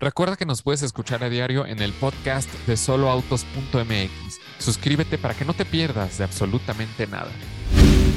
Recuerda que nos puedes escuchar a diario en el podcast de soloautos.mx. Suscríbete para que no te pierdas de absolutamente nada.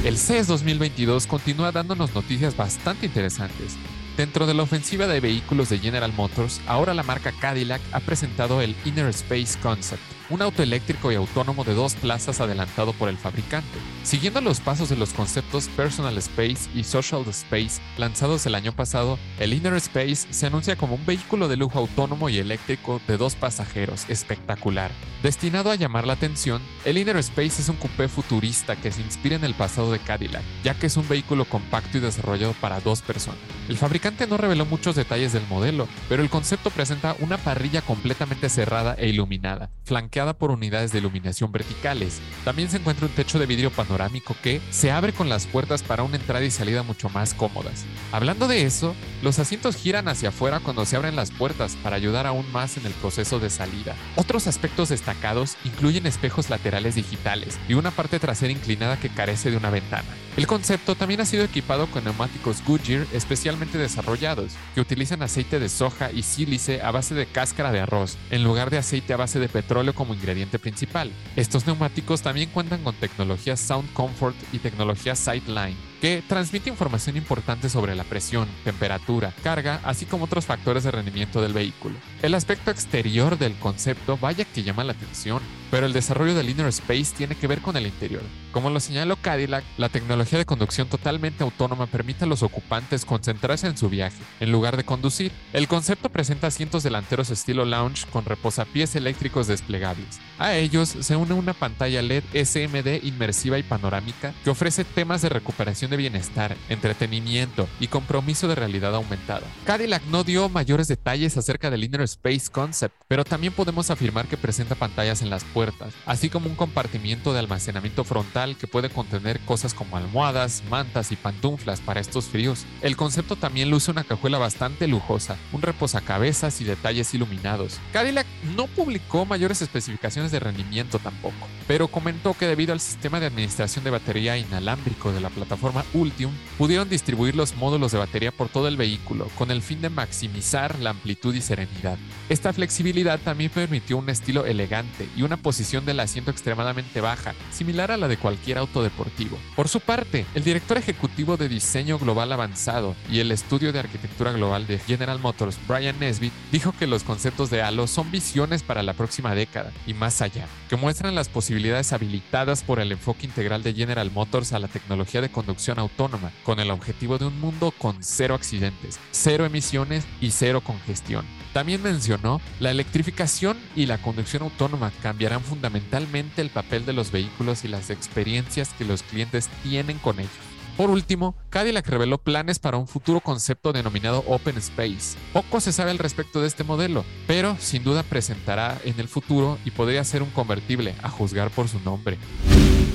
El CES 2022 continúa dándonos noticias bastante interesantes. Dentro de la ofensiva de vehículos de General Motors, ahora la marca Cadillac ha presentado el Inner Space Concept, un auto eléctrico y autónomo de dos plazas adelantado por el fabricante. Siguiendo los pasos de los conceptos Personal Space y Social Space lanzados el año pasado, el Inner Space se anuncia como un vehículo de lujo autónomo y eléctrico de dos pasajeros espectacular. Destinado a llamar la atención, el Inner Space es un coupé futurista que se inspira en el pasado de Cadillac, ya que es un vehículo compacto y desarrollado para dos personas. El fabricante no reveló muchos detalles del modelo, pero el concepto presenta una parrilla completamente cerrada e iluminada, flanqueada por unidades de iluminación verticales. También se encuentra un techo de vidrio panorámico que se abre con las puertas para una entrada y salida mucho más cómodas. Hablando de eso, los asientos giran hacia afuera cuando se abren las puertas para ayudar aún más en el proceso de salida. Otros aspectos destacados incluyen espejos laterales digitales y una parte trasera inclinada que carece de una ventana. El concepto también ha sido equipado con neumáticos Goodyear especialmente desarrollados, que utilizan aceite de soja y sílice a base de cáscara de arroz, en lugar de aceite a base de petróleo ingrediente principal. Estos neumáticos también cuentan con tecnología Sound Comfort y tecnología Sightline, que transmite información importante sobre la presión, temperatura, carga, así como otros factores de rendimiento del vehículo. El aspecto exterior del concepto vaya que llama la atención, pero el desarrollo del Inner Space tiene que ver con el interior. Como lo señaló Cadillac, la tecnología de conducción totalmente autónoma permite a los ocupantes concentrarse en su viaje, en lugar de conducir. El concepto presenta asientos delanteros estilo lounge con reposapiés eléctricos desplegables. A ellos se une una pantalla LED SMD inmersiva y panorámica que ofrece temas de recuperación de bienestar, entretenimiento y compromiso de realidad aumentada. Cadillac no dio mayores detalles acerca del Inner Space Concept, pero también podemos afirmar que presenta pantallas en las puertas, así como un compartimiento de almacenamiento frontal que puede contener cosas como almohadas, mantas y pantuflas para estos fríos. El concepto también luce una cajuela bastante lujosa, un reposacabezas y detalles iluminados. Cadillac no publicó mayores especificaciones de rendimiento tampoco, pero comentó que debido al sistema de administración de batería inalámbrico de la plataforma Ultium, pudieron distribuir los módulos de batería por todo el vehículo con el fin de maximizar la amplitud y serenidad. Esta flexibilidad también permitió un estilo elegante y una posición del asiento extremadamente baja, similar a la de cualquier auto deportivo. Por su parte, el director ejecutivo de diseño global avanzado y el estudio de arquitectura global de General Motors, Brian Nesbitt, dijo que los conceptos de Halo son visiones para la próxima década y más allá, que muestran las posibilidades habilitadas por el enfoque integral de General Motors a la tecnología de conducción autónoma, con el objetivo de un mundo con cero accidentes, cero emisiones y cero congestión. También mencionó, la electrificación y la conducción autónoma cambiarán fundamentalmente el papel de los vehículos y las experiencias que los clientes tienen con ellos. Por último, Cadillac reveló planes para un futuro concepto denominado Open Space. Poco se sabe al respecto de este modelo, pero sin duda presentará en el futuro y podría ser un convertible, a juzgar por su nombre.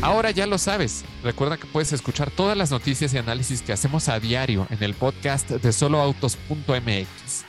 Ahora ya lo sabes. Recuerda que puedes escuchar todas las noticias y análisis que hacemos a diario en el podcast de soloautos.mx.